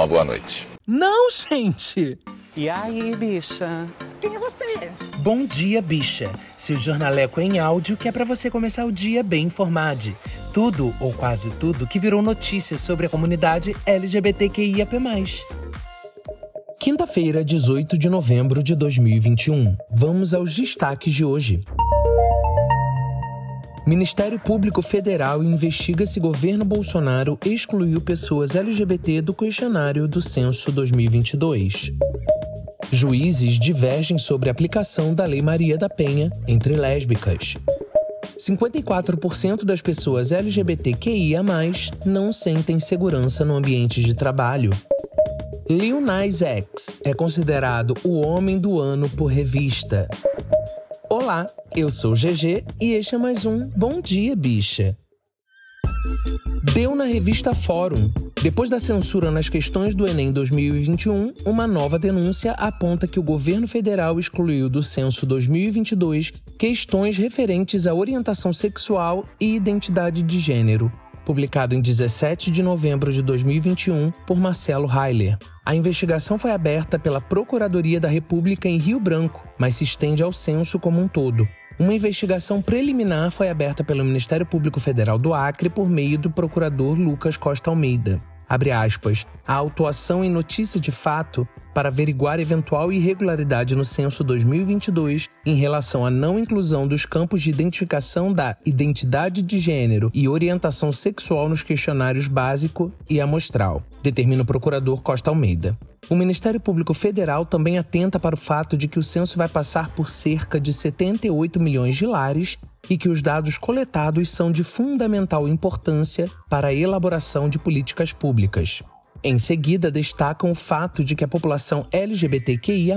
uma boa noite. Não, gente! E aí, bicha? Quem é você? Bom dia, bicha. Seu jornaleco em áudio que é para você começar o dia bem informado. Tudo, ou quase tudo, que virou notícia sobre a comunidade LGBTQIAP+. Quinta-feira, 18 de novembro de 2021. Vamos aos destaques de hoje. Ministério Público Federal investiga se governo Bolsonaro excluiu pessoas LGBT do questionário do censo 2022. Juízes divergem sobre a aplicação da Lei Maria da Penha entre lésbicas. 54% das pessoas LGBTQIA+, não sentem segurança no ambiente de trabalho. Lil Nas X é considerado o homem do ano por revista. Olá, eu sou GG e este é mais um Bom Dia Bicha. Deu na revista Fórum. Depois da censura nas questões do Enem 2021, uma nova denúncia aponta que o governo federal excluiu do censo 2022 questões referentes à orientação sexual e identidade de gênero publicado em 17 de novembro de 2021 por Marcelo Heiler. A investigação foi aberta pela Procuradoria da República em Rio Branco, mas se estende ao censo como um todo. Uma investigação preliminar foi aberta pelo Ministério Público Federal do Acre por meio do procurador Lucas Costa Almeida abre aspas, a autuação em notícia de fato para averiguar eventual irregularidade no censo 2022 em relação à não inclusão dos campos de identificação da identidade de gênero e orientação sexual nos questionários básico e amostral, determina o procurador Costa Almeida. O Ministério Público Federal também atenta para o fato de que o censo vai passar por cerca de 78 milhões de lares e que os dados coletados são de fundamental importância para a elaboração de políticas públicas. Em seguida, destacam o fato de que a população LGBTQIA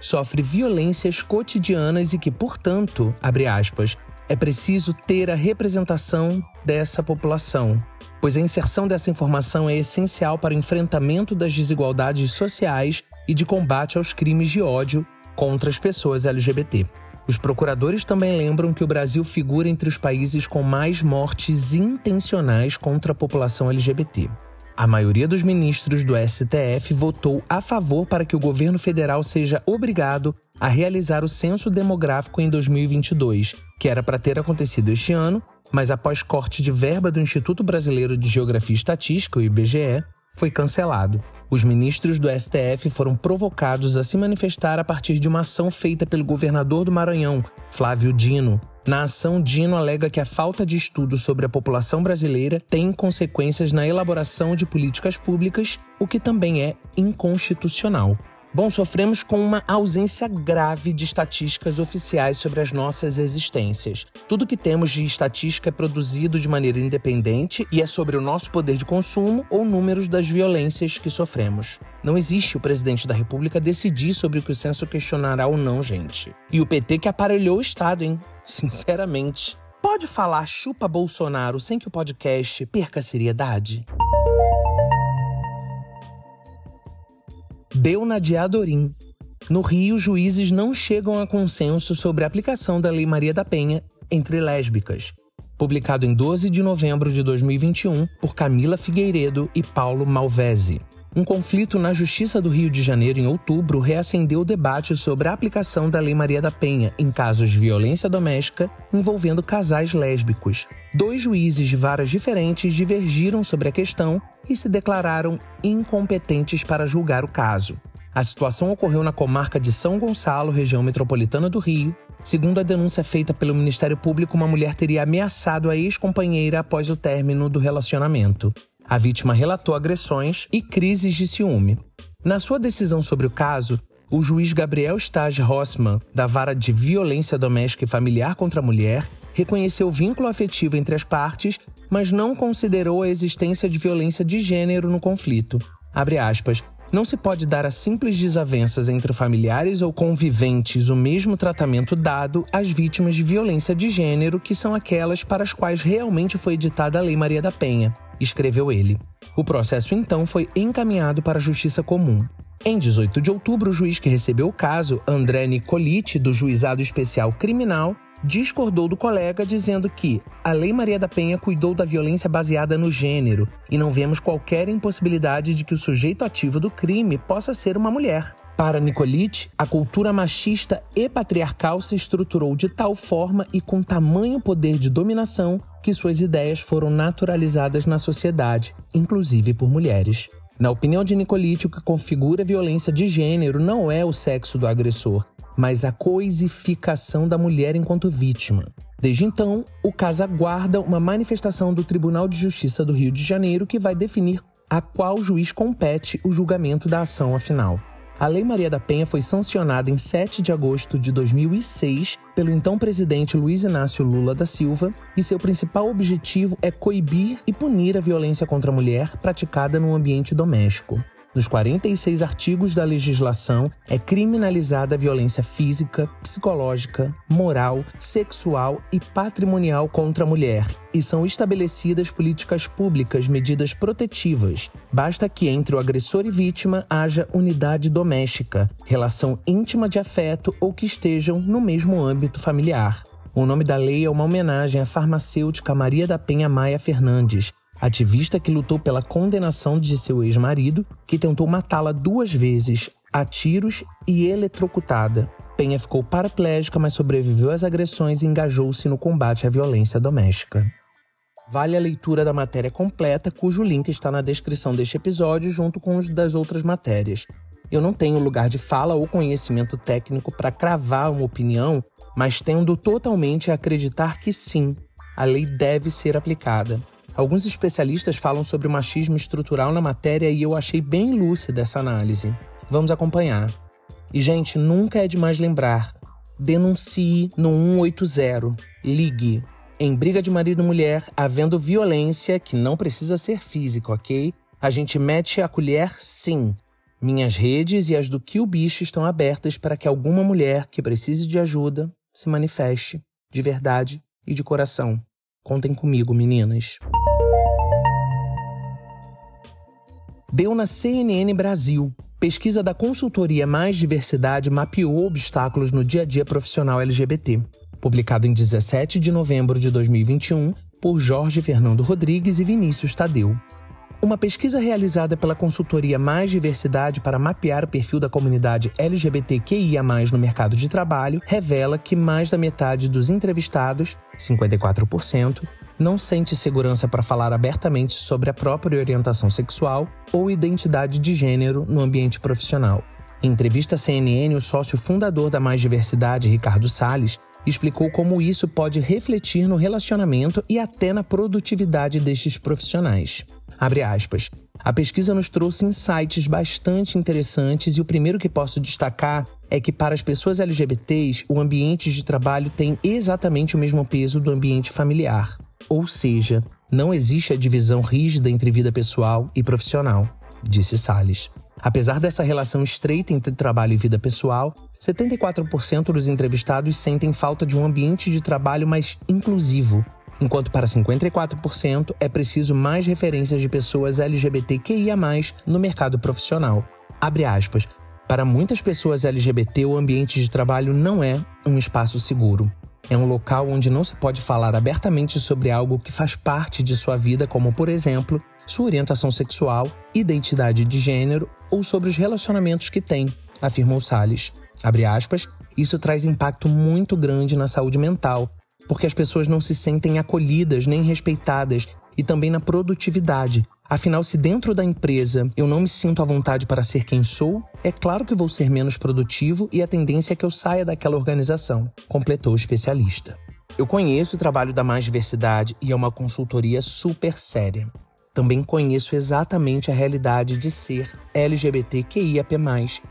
sofre violências cotidianas e que, portanto, aspas, é preciso ter a representação dessa população, pois a inserção dessa informação é essencial para o enfrentamento das desigualdades sociais e de combate aos crimes de ódio contra as pessoas LGBT. Os procuradores também lembram que o Brasil figura entre os países com mais mortes intencionais contra a população LGBT. A maioria dos ministros do STF votou a favor para que o governo federal seja obrigado a realizar o censo demográfico em 2022, que era para ter acontecido este ano, mas após corte de verba do Instituto Brasileiro de Geografia e Estatística, o IBGE, foi cancelado. Os ministros do STF foram provocados a se manifestar a partir de uma ação feita pelo governador do Maranhão, Flávio Dino. Na ação, Dino alega que a falta de estudo sobre a população brasileira tem consequências na elaboração de políticas públicas, o que também é inconstitucional. Bom, sofremos com uma ausência grave de estatísticas oficiais sobre as nossas existências. Tudo que temos de estatística é produzido de maneira independente e é sobre o nosso poder de consumo ou números das violências que sofremos. Não existe o presidente da República decidir sobre o que o censo questionará ou não, gente. E o PT que aparelhou o Estado, hein? Sinceramente. Pode falar chupa Bolsonaro sem que o podcast perca a seriedade? Deu na Diadorim. No Rio, juízes não chegam a consenso sobre a aplicação da Lei Maria da Penha entre lésbicas. Publicado em 12 de novembro de 2021 por Camila Figueiredo e Paulo Malvese. Um conflito na Justiça do Rio de Janeiro em outubro reacendeu o debate sobre a aplicação da Lei Maria da Penha em casos de violência doméstica envolvendo casais lésbicos. Dois juízes de varas diferentes divergiram sobre a questão e se declararam incompetentes para julgar o caso. A situação ocorreu na comarca de São Gonçalo, região metropolitana do Rio. Segundo a denúncia feita pelo Ministério Público, uma mulher teria ameaçado a ex-companheira após o término do relacionamento. A vítima relatou agressões e crises de ciúme. Na sua decisão sobre o caso, o juiz Gabriel Stage Rossmann, da Vara de Violência Doméstica e Familiar contra a Mulher, reconheceu vínculo afetivo entre as partes, mas não considerou a existência de violência de gênero no conflito. Aspas. Não se pode dar a simples desavenças entre familiares ou conviventes o mesmo tratamento dado às vítimas de violência de gênero, que são aquelas para as quais realmente foi editada a Lei Maria da Penha escreveu ele. O processo então foi encaminhado para a Justiça Comum. Em 18 de outubro, o juiz que recebeu o caso, André Nicoliti, do Juizado Especial Criminal, discordou do colega, dizendo que a Lei Maria da Penha cuidou da violência baseada no gênero e não vemos qualquer impossibilidade de que o sujeito ativo do crime possa ser uma mulher. Para Nicolite, a cultura machista e patriarcal se estruturou de tal forma e com tamanho poder de dominação que suas ideias foram naturalizadas na sociedade, inclusive por mulheres. Na opinião de Nicolite, o que configura violência de gênero não é o sexo do agressor, mas a coisificação da mulher enquanto vítima. Desde então, o caso aguarda uma manifestação do Tribunal de Justiça do Rio de Janeiro que vai definir a qual juiz compete o julgamento da ação afinal. A Lei Maria da Penha foi sancionada em 7 de agosto de 2006 pelo então presidente Luiz Inácio Lula da Silva e seu principal objetivo é coibir e punir a violência contra a mulher praticada no ambiente doméstico. Nos 46 artigos da legislação, é criminalizada a violência física, psicológica, moral, sexual e patrimonial contra a mulher, e são estabelecidas políticas públicas, medidas protetivas. Basta que entre o agressor e vítima haja unidade doméstica, relação íntima de afeto ou que estejam no mesmo âmbito familiar. O nome da lei é uma homenagem à farmacêutica Maria da Penha Maia Fernandes, ativista que lutou pela condenação de seu ex-marido, que tentou matá-la duas vezes, a tiros e eletrocutada. Penha ficou paraplégica, mas sobreviveu às agressões e engajou-se no combate à violência doméstica. Vale a leitura da matéria completa, cujo link está na descrição deste episódio, junto com os das outras matérias. Eu não tenho lugar de fala ou conhecimento técnico para cravar uma opinião, mas tendo totalmente a acreditar que sim, a lei deve ser aplicada. Alguns especialistas falam sobre machismo estrutural na matéria e eu achei bem lúcida essa análise. Vamos acompanhar. E, gente, nunca é demais lembrar: denuncie no 180. Ligue. Em briga de marido e mulher, havendo violência, que não precisa ser física, ok? A gente mete a colher sim. Minhas redes e as do que o bicho estão abertas para que alguma mulher que precise de ajuda se manifeste, de verdade e de coração. Contem comigo, meninas. Deu na CNN Brasil. Pesquisa da consultoria Mais Diversidade mapeou obstáculos no dia a dia profissional LGBT. Publicado em 17 de novembro de 2021 por Jorge Fernando Rodrigues e Vinícius Tadeu. Uma pesquisa realizada pela consultoria Mais Diversidade para mapear o perfil da comunidade LGBTQIA, no mercado de trabalho, revela que mais da metade dos entrevistados, 54%, não sente segurança para falar abertamente sobre a própria orientação sexual ou identidade de gênero no ambiente profissional. Em entrevista à CNN, o sócio fundador da Mais Diversidade, Ricardo Salles, explicou como isso pode refletir no relacionamento e até na produtividade destes profissionais. Abre aspas. A pesquisa nos trouxe insights bastante interessantes e o primeiro que posso destacar é que para as pessoas LGBTs, o ambiente de trabalho tem exatamente o mesmo peso do ambiente familiar. Ou seja, não existe a divisão rígida entre vida pessoal e profissional, disse Salles. Apesar dessa relação estreita entre trabalho e vida pessoal, 74% dos entrevistados sentem falta de um ambiente de trabalho mais inclusivo, enquanto para 54% é preciso mais referências de pessoas LGBTQIA+, no mercado profissional. Abre aspas. Para muitas pessoas LGBT, o ambiente de trabalho não é um espaço seguro. É um local onde não se pode falar abertamente sobre algo que faz parte de sua vida, como, por exemplo, sua orientação sexual, identidade de gênero ou sobre os relacionamentos que tem, afirmou Salles. Abre aspas, isso traz impacto muito grande na saúde mental, porque as pessoas não se sentem acolhidas nem respeitadas e também na produtividade. Afinal, se dentro da empresa eu não me sinto à vontade para ser quem sou, é claro que vou ser menos produtivo e a tendência é que eu saia daquela organização, completou o especialista. Eu conheço o trabalho da Mais Diversidade e é uma consultoria super séria. Também conheço exatamente a realidade de ser LGBTQIAP+,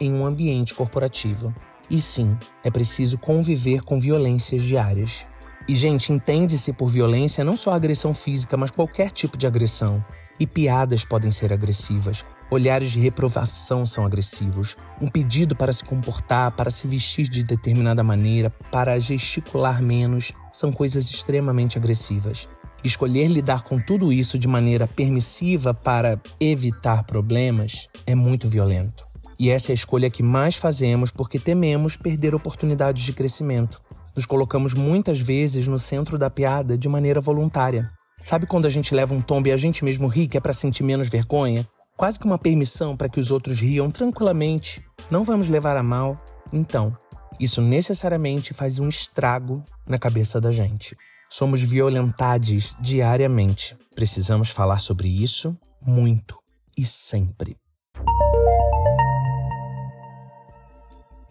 em um ambiente corporativo. E sim, é preciso conviver com violências diárias. E, gente, entende-se por violência não só agressão física, mas qualquer tipo de agressão. E piadas podem ser agressivas. Olhares de reprovação são agressivos. Um pedido para se comportar, para se vestir de determinada maneira, para gesticular menos, são coisas extremamente agressivas. Escolher lidar com tudo isso de maneira permissiva para evitar problemas é muito violento. E essa é a escolha que mais fazemos porque tememos perder oportunidades de crescimento. Nos colocamos muitas vezes no centro da piada de maneira voluntária. Sabe quando a gente leva um tombo e a gente mesmo ri, que é para sentir menos vergonha? Quase que uma permissão para que os outros riam tranquilamente. Não vamos levar a mal. Então, isso necessariamente faz um estrago na cabeça da gente. Somos violentados diariamente. Precisamos falar sobre isso muito e sempre.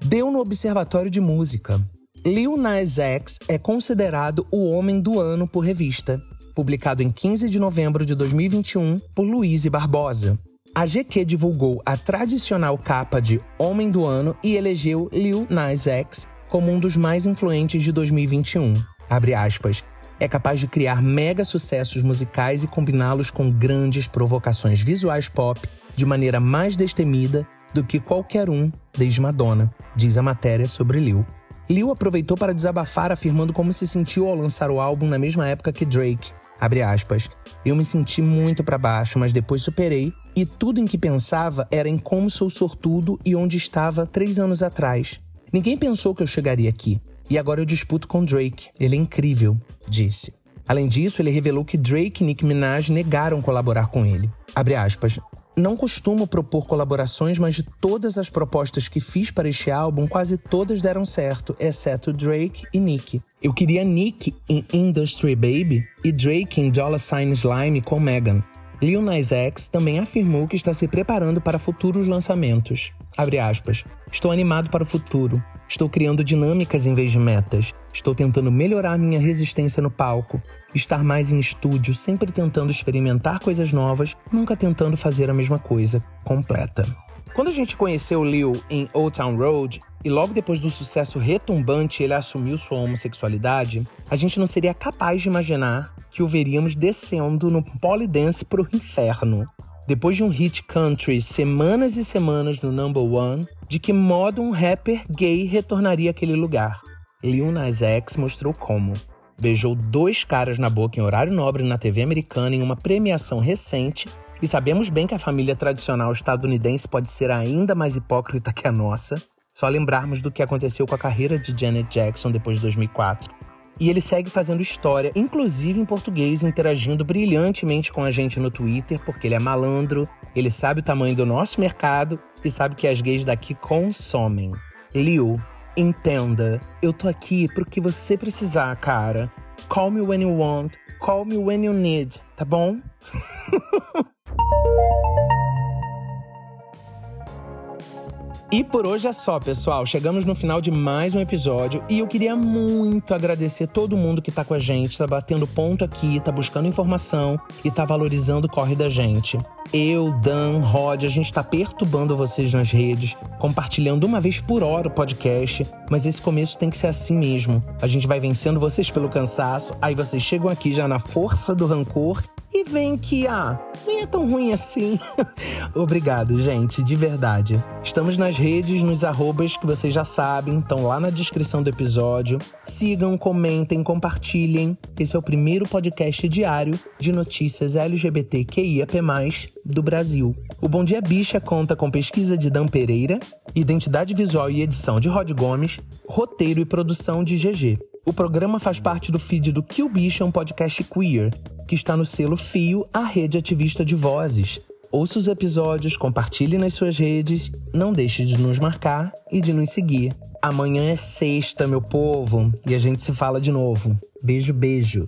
Deu no Observatório de Música. Lil Nas X é considerado o homem do ano por revista, publicado em 15 de novembro de 2021 por Luiz Barbosa. A GQ divulgou a tradicional capa de Homem do Ano e elegeu Lil Nas X como um dos mais influentes de 2021. Abre aspas. É capaz de criar mega sucessos musicais e combiná-los com grandes provocações visuais pop de maneira mais destemida do que qualquer um desde Madonna, diz a matéria sobre Lil. Lil aproveitou para desabafar afirmando como se sentiu ao lançar o álbum na mesma época que Drake. Abre aspas. Eu me senti muito para baixo, mas depois superei e tudo em que pensava era em como sou sortudo e onde estava três anos atrás. Ninguém pensou que eu chegaria aqui. E agora eu disputo com Drake. Ele é incrível, disse. Além disso, ele revelou que Drake e Nicki Minaj negaram colaborar com ele. Abre aspas. Não costumo propor colaborações, mas de todas as propostas que fiz para este álbum, quase todas deram certo, exceto Drake e Nicki. Eu queria Nick em Industry Baby e Drake em Dollar Sign Slime com Megan. Lil Nas X também afirmou que está se preparando para futuros lançamentos. Abre aspas. Estou animado para o futuro. Estou criando dinâmicas em vez de metas. Estou tentando melhorar minha resistência no palco. Estar mais em estúdio, sempre tentando experimentar coisas novas, nunca tentando fazer a mesma coisa, completa. Quando a gente conheceu Lil em Old Town Road, e logo depois do sucesso retumbante ele assumiu sua homossexualidade, a gente não seria capaz de imaginar que o veríamos descendo no polydance pro inferno. Depois de um hit country semanas e semanas no number one, de que modo um rapper gay retornaria àquele lugar? Lil Nas X mostrou como. Beijou dois caras na boca em horário nobre na TV americana em uma premiação recente e sabemos bem que a família tradicional estadunidense pode ser ainda mais hipócrita que a nossa. Só lembrarmos do que aconteceu com a carreira de Janet Jackson depois de 2004. E ele segue fazendo história, inclusive em português, interagindo brilhantemente com a gente no Twitter, porque ele é malandro, ele sabe o tamanho do nosso mercado e sabe que as gays daqui consomem. Liu, entenda, eu tô aqui pro que você precisar, cara. Call me when you want, call me when you need, tá bom? E por hoje é só, pessoal. Chegamos no final de mais um episódio e eu queria muito agradecer todo mundo que tá com a gente, tá batendo ponto aqui, tá buscando informação e tá valorizando o corre da gente. Eu, Dan, Rod, a gente tá perturbando vocês nas redes, compartilhando uma vez por hora o podcast, mas esse começo tem que ser assim mesmo. A gente vai vencendo vocês pelo cansaço, aí vocês chegam aqui já na força do rancor e veem que, ah, nem é tão ruim assim. Obrigado, gente, de verdade. Estamos nas redes, nos arrobas que vocês já sabem, estão lá na descrição do episódio. Sigam, comentem, compartilhem. Esse é o primeiro podcast diário de notícias LGBTQIAP+, do Brasil. O Bom Dia Bicha conta com pesquisa de Dan Pereira, identidade visual e edição de Rod Gomes, roteiro e produção de GG. O programa faz parte do feed do Kill Bicha, um podcast queer, que está no selo Fio, a rede ativista de vozes. Ouça os episódios, compartilhe nas suas redes, não deixe de nos marcar e de nos seguir. Amanhã é sexta, meu povo, e a gente se fala de novo. Beijo, beijo.